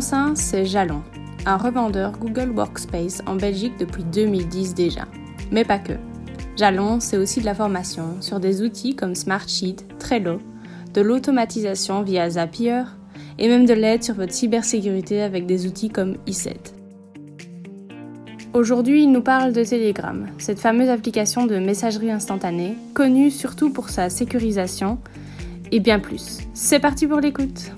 C'est Jalon, un revendeur Google Workspace en Belgique depuis 2010 déjà. Mais pas que. Jalon, c'est aussi de la formation sur des outils comme Smartsheet, Trello, de l'automatisation via Zapier et même de l'aide sur votre cybersécurité avec des outils comme e Aujourd'hui, il nous parle de Telegram, cette fameuse application de messagerie instantanée, connue surtout pour sa sécurisation et bien plus. C'est parti pour l'écoute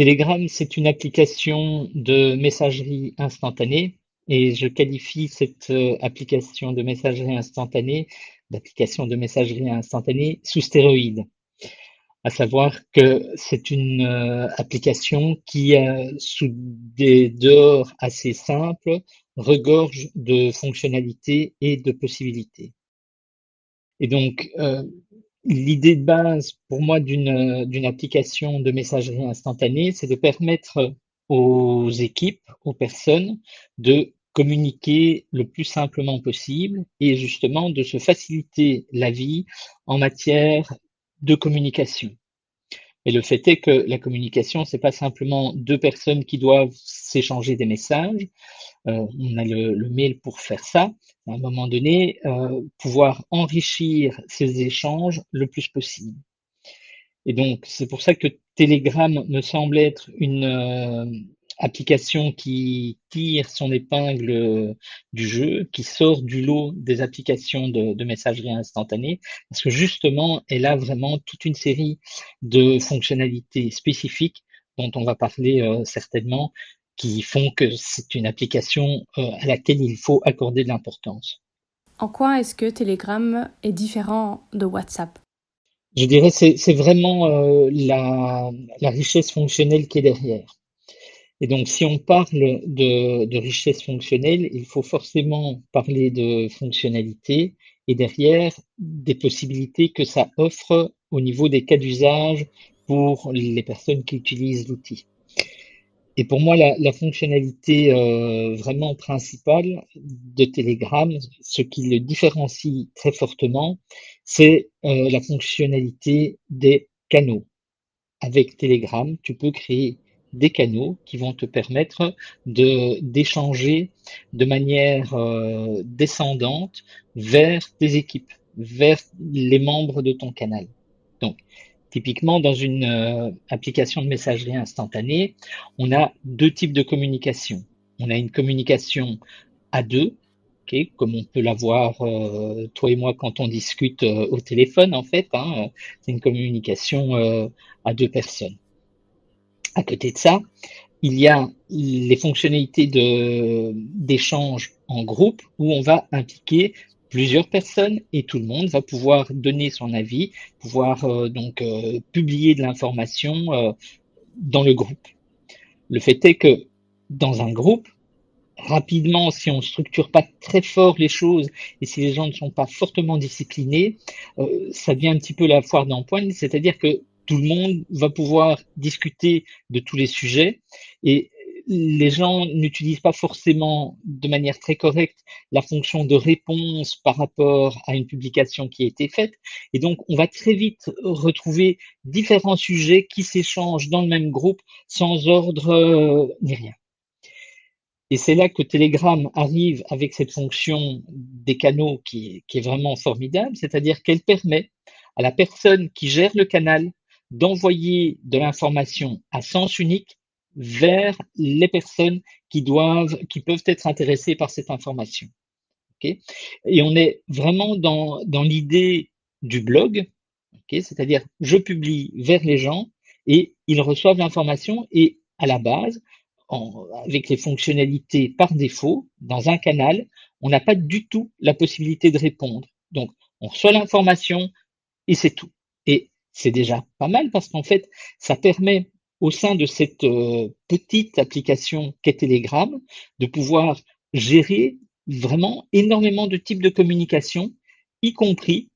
Telegram, c'est une application de messagerie instantanée et je qualifie cette euh, application de messagerie instantanée d'application de messagerie instantanée sous stéroïdes. À savoir que c'est une euh, application qui, euh, sous des dehors assez simples, regorge de fonctionnalités et de possibilités. Et donc, L'idée de base pour moi d'une application de messagerie instantanée, c'est de permettre aux équipes, aux personnes de communiquer le plus simplement possible et justement de se faciliter la vie en matière de communication. Et le fait est que la communication, c'est pas simplement deux personnes qui doivent s'échanger des messages. Euh, on a le, le, mail pour faire ça. À un moment donné, euh, pouvoir enrichir ces échanges le plus possible. Et donc, c'est pour ça que Telegram me semble être une, euh, application qui tire son épingle euh, du jeu, qui sort du lot des applications de, messagerie instantanée, parce que justement, elle a vraiment toute une série de fonctionnalités spécifiques dont on va parler euh, certainement, qui font que c'est une application euh, à laquelle il faut accorder de l'importance. En quoi est-ce que Telegram est différent de WhatsApp? Je dirais c'est c'est vraiment la, la richesse fonctionnelle qui est derrière. Et donc, si on parle de, richesse fonctionnelle, il faut forcément parler de fonctionnalité et derrière des possibilités que ça offre au niveau des cas d'usage pour les personnes qui utilisent l'outil. Et pour moi, la, la fonctionnalité euh, vraiment principale de Telegram, ce qui le différencie très fortement, c'est euh, la fonctionnalité des canaux. Avec Telegram, tu peux créer des canaux qui vont te permettre de d'échanger de manière euh, descendante vers tes équipes, vers les membres de ton canal. Donc, typiquement dans une euh, application de messagerie instantanée, on a deux types de communication. On a une communication à deux, comme on peut l'avoir euh, toi et moi quand on discute au téléphone en fait. Hein, c'est une communication à deux personnes. À côté de ça, il y a les fonctionnalités d'échange en groupe où on va impliquer plusieurs personnes et tout le monde va pouvoir donner son avis, pouvoir euh, donc euh, publier de l'information euh, dans le groupe. Le fait est que dans un groupe, rapidement, si on structure pas très fort les choses et si les gens ne sont pas fortement disciplinés, ça devient un petit peu la foire d'empoigne, c'est-à-dire que tout le monde va pouvoir discuter de tous les sujets et les gens n'utilisent pas forcément de manière très correcte la fonction de réponse par rapport à une publication qui a été faite. Et donc, on va très vite retrouver différents sujets qui s'échangent dans le même groupe sans ordre euh, ni rien. Et c'est là que Telegram arrive avec cette fonction des canaux qui, qui est vraiment formidable, c'est-à-dire qu'elle permet à la personne qui gère le canal d'envoyer de l'information à sens unique vers les personnes qui doivent, qui peuvent être intéressées par cette information. Okay Et on est vraiment dans, dans l'idée du blog, okay c'est-à-dire je publie vers les gens et ils reçoivent l'information et à la base, avec les fonctionnalités par défaut, dans un canal, on n'a pas du tout la possibilité de répondre. Donc, on reçoit l'information et c'est tout. C'est déjà pas mal parce qu'en fait, ça permet au sein de cette euh, petite application qu'est Telegram de pouvoir gérer vraiment énormément de types de communication, y compris,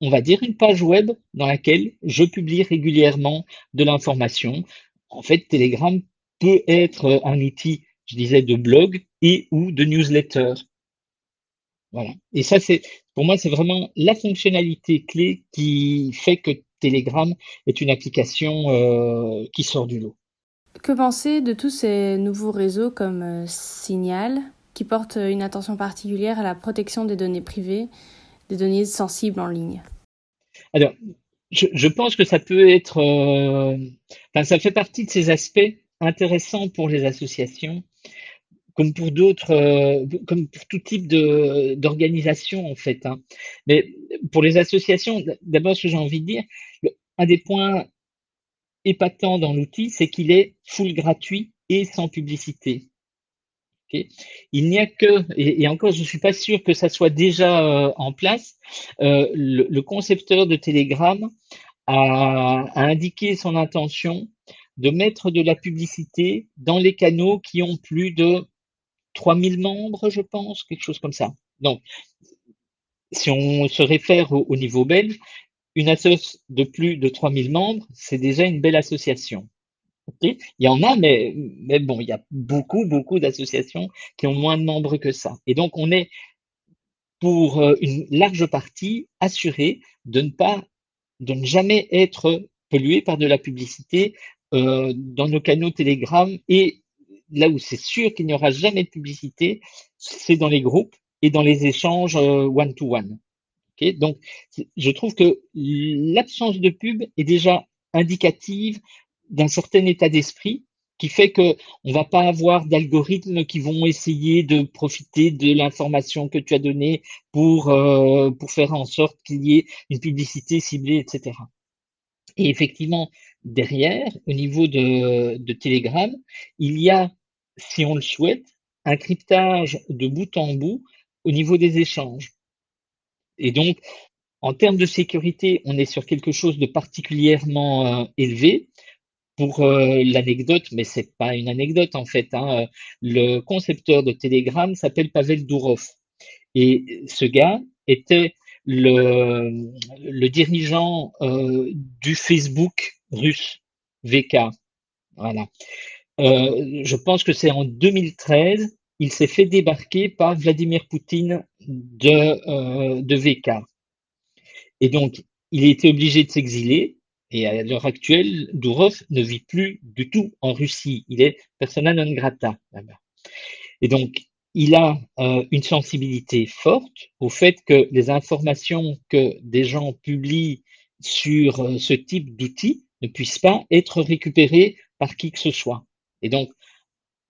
on va dire, une page web dans laquelle je publie régulièrement de l'information. En fait, Telegram peut être un outil, je disais, de blog et ou de newsletter. Voilà. Et ça, c'est Pour moi, c'est vraiment la fonctionnalité clé qui fait que Telegram est une application euh, qui sort du lot. Que penser de tous ces nouveaux réseaux comme euh, Signal, qui portent une attention particulière à la protection des données privées, des données sensibles en ligne? Alors, je, pense que ça peut être, euh, enfin, ça fait partie de ces aspects intéressants pour les associations, comme pour d'autres, euh, comme pour tout type de d'organisation en fait. Hein. Mais pour les associations, d'abord, ce que j'ai envie de dire, un des points épatants dans l'outil, c'est qu'il est full gratuit et sans publicité. Il n'y a que, et, encore je ne suis pas sûr que ça soit déjà euh, en place, euh, le, concepteur de Telegram a, indiqué son intention de mettre de la publicité dans les canaux qui ont plus de 3000 membres, je pense, quelque chose comme ça. Donc, si on se réfère au, au niveau belge, une association de plus de 3000 membres, c'est déjà une belle association. Il y en a, mais, mais bon, il y a beaucoup, beaucoup d'associations qui ont moins de membres que ça. Et donc, on est, pour euh, une large partie, assuré de ne pas, de ne jamais être pollué par de la publicité euh, dans nos canaux Telegram. Et là où c'est sûr qu'il n'y aura jamais de publicité, c'est dans les groupes et dans les échanges euh, one-to-one. donc, je trouve que l'absence de pub est déjà indicative d'un certain état d'esprit qui fait que on va pas avoir d'algorithmes qui vont essayer de profiter de l'information que tu as donnée pour euh, pour faire en sorte qu'il y ait une publicité ciblée, etc. Et effectivement, derrière, au niveau de Telegram, il y a, si on le souhaite, un cryptage de bout en bout au niveau des échanges. Et donc, en termes de sécurité, on est sur quelque chose de particulièrement euh, élevé pour euh, l'anecdote, mais c'est pas une anecdote en fait. Hein, le concepteur de Telegram s'appelle Pavel Durov. Et ce gars était le, dirigeant euh, du Facebook russe, VK. Voilà. Euh, je pense que c'est en 2013, il s'est fait débarquer par Vladimir Poutine de, de VK. Et donc, il a été obligé de s'exiler et à l'heure actuelle, Dourov ne vit plus du tout en Russie. Il est persona non grata là-bas. Et donc, il a euh, une sensibilité forte au fait que les informations que des gens publient sur euh, ce type d'outils ne puissent pas être récupérées par qui que ce soit. Et donc,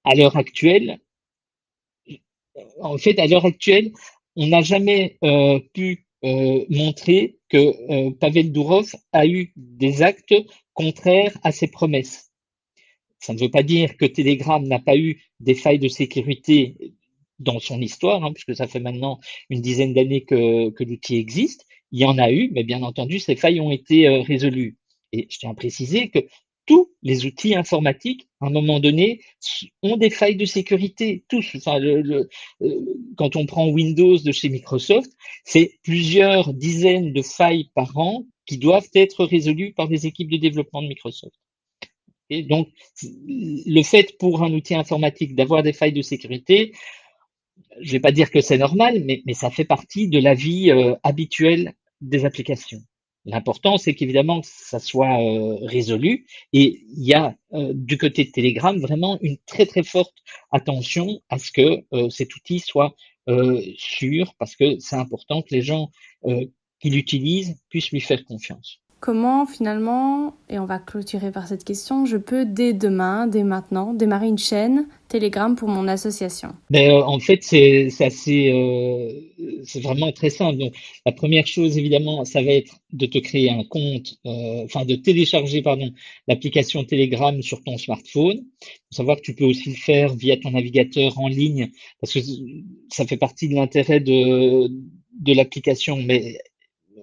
à l'heure actuelle, en fait, à l'heure actuelle, on n'a jamais euh, pu euh, montrer que euh, Pavel Durov a eu des actes contraires à ses promesses. Ça ne veut pas dire que Telegram n'a pas eu des failles de sécurité dans son histoire, hein, puisque ça fait maintenant une dizaine d'années que, l'outil existe. Il y en a eu, mais bien entendu, ces failles ont été résolues. Et je tiens à préciser que tous les outils informatiques, à un moment donné, ont des failles de sécurité. Tous. Enfin, le, euh, quand on prend Windows de chez Microsoft, c'est plusieurs dizaines de failles par an qui doivent être résolues par les équipes de développement de Microsoft. Et donc, le fait pour un outil informatique d'avoir des failles de sécurité, je ne vais pas dire que c'est normal, mais, mais, ça fait partie de la vie euh, habituelle des applications. L'important, c'est qu'évidemment, ça soit euh, résolu. Et il y a euh, du côté de Telegram vraiment une très très forte attention à ce que euh, cet outil soit sûr, parce que c'est important que les gens qui l'utilisent puissent lui faire confiance. Comment finalement, et on va clôturer par cette question, je peux dès demain, dès maintenant, démarrer une chaîne Telegram pour mon association? Ben, euh, En fait, c'est assez, euh, vraiment très simple. Donc, la première chose, évidemment, ça va être de te créer un compte, euh, enfin de télécharger, pardon, l'application Telegram sur ton smartphone. Faut savoir que tu peux aussi le faire via ton navigateur en ligne, parce que ça fait partie de l'intérêt de de l'application, mais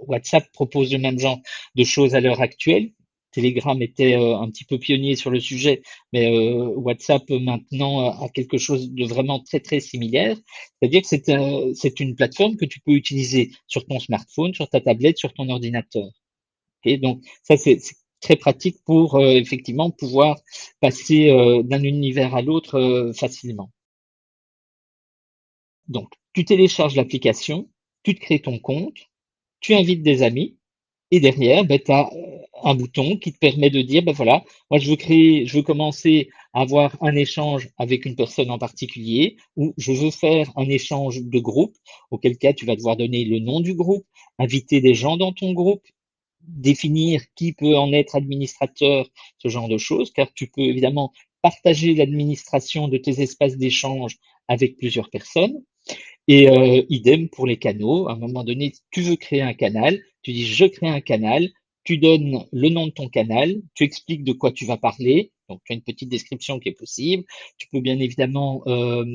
WhatsApp propose le même genre de choses à l'heure actuelle. Telegram était euh, un petit peu pionnier sur le sujet, mais euh, WhatsApp maintenant a quelque chose de vraiment très très similaire. C'est-à-dire que c'est euh, c'est une plateforme que tu peux utiliser sur ton smartphone, sur ta tablette, sur ton ordinateur. Et donc ça c'est très pratique pour effectivement pouvoir passer d'un univers à l'autre facilement. Donc tu télécharges l'application, tu te crées ton compte, tu invites des amis, et derrière, ben, tu as euh, un bouton qui te permet de dire, ben voilà, moi je veux créer, je veux commencer à avoir un échange avec une personne en particulier, ou je veux faire un échange de groupe, auquel cas tu vas devoir donner le nom du groupe, inviter des gens dans ton groupe, définir qui peut en être administrateur, ce genre de choses, car tu peux évidemment partager l'administration de tes espaces d'échange avec plusieurs personnes. Et euh, idem pour les canaux. À un moment donné, tu veux créer un canal, tu dis je crée un canal, tu donnes le nom de ton canal, tu expliques de quoi tu vas parler, donc tu as une petite description qui est possible. Tu peux bien évidemment euh,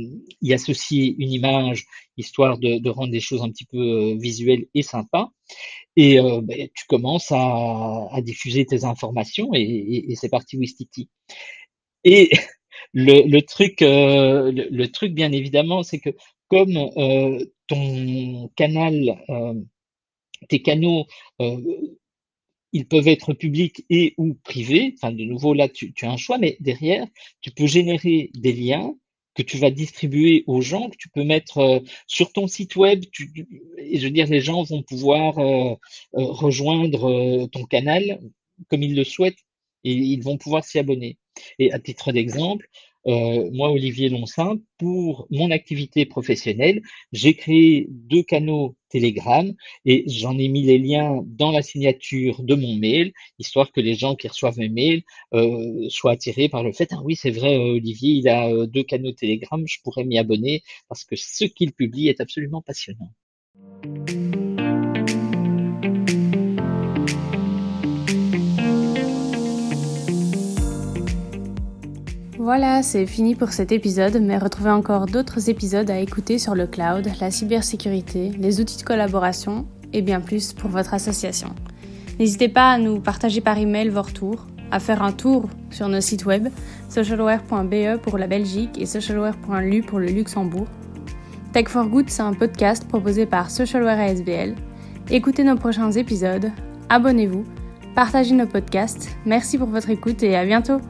y associer une image, histoire de, rendre les choses un petit peu euh, visuelles et sympas. Et euh, ben, tu commences à, diffuser tes informations et, c'est parti Wistiti. Et le, truc, le, truc bien évidemment, c'est que comme ton canal, tes canaux ils peuvent être publics et ou privés. Enfin, de nouveau, là, tu, as un choix, mais derrière, tu peux générer des liens que tu vas distribuer aux gens, que tu peux mettre euh, sur ton site web. Tu, et je veux dire, les gens vont pouvoir euh, euh, rejoindre ton canal comme ils le souhaitent ils vont pouvoir s'y abonner. Et à titre d'exemple, euh, moi, Olivier Lonsin, pour mon activité professionnelle, j'ai créé deux canaux Telegram et j'en ai mis les liens dans la signature de mon mail, histoire que les gens qui reçoivent mes mails euh, soient attirés par le fait, ah oui, c'est vrai, euh, Olivier, il a deux canaux Telegram, je pourrais m'y abonner parce que ce qu'il publie est absolument passionnant. Voilà, c'est fini pour cet épisode, mais retrouvez encore d'autres épisodes à écouter sur le cloud, la cybersécurité, les outils de collaboration et bien plus pour votre association. N'hésitez pas à nous partager par email vos retours, à faire un tour sur nos sites web socialware.be pour la Belgique et socialware.lu pour le Luxembourg. Tech for Good, c'est un podcast proposé par Socialware ASBL. Écoutez nos prochains épisodes, abonnez-vous, partagez nos podcasts. Merci pour votre écoute et à bientôt!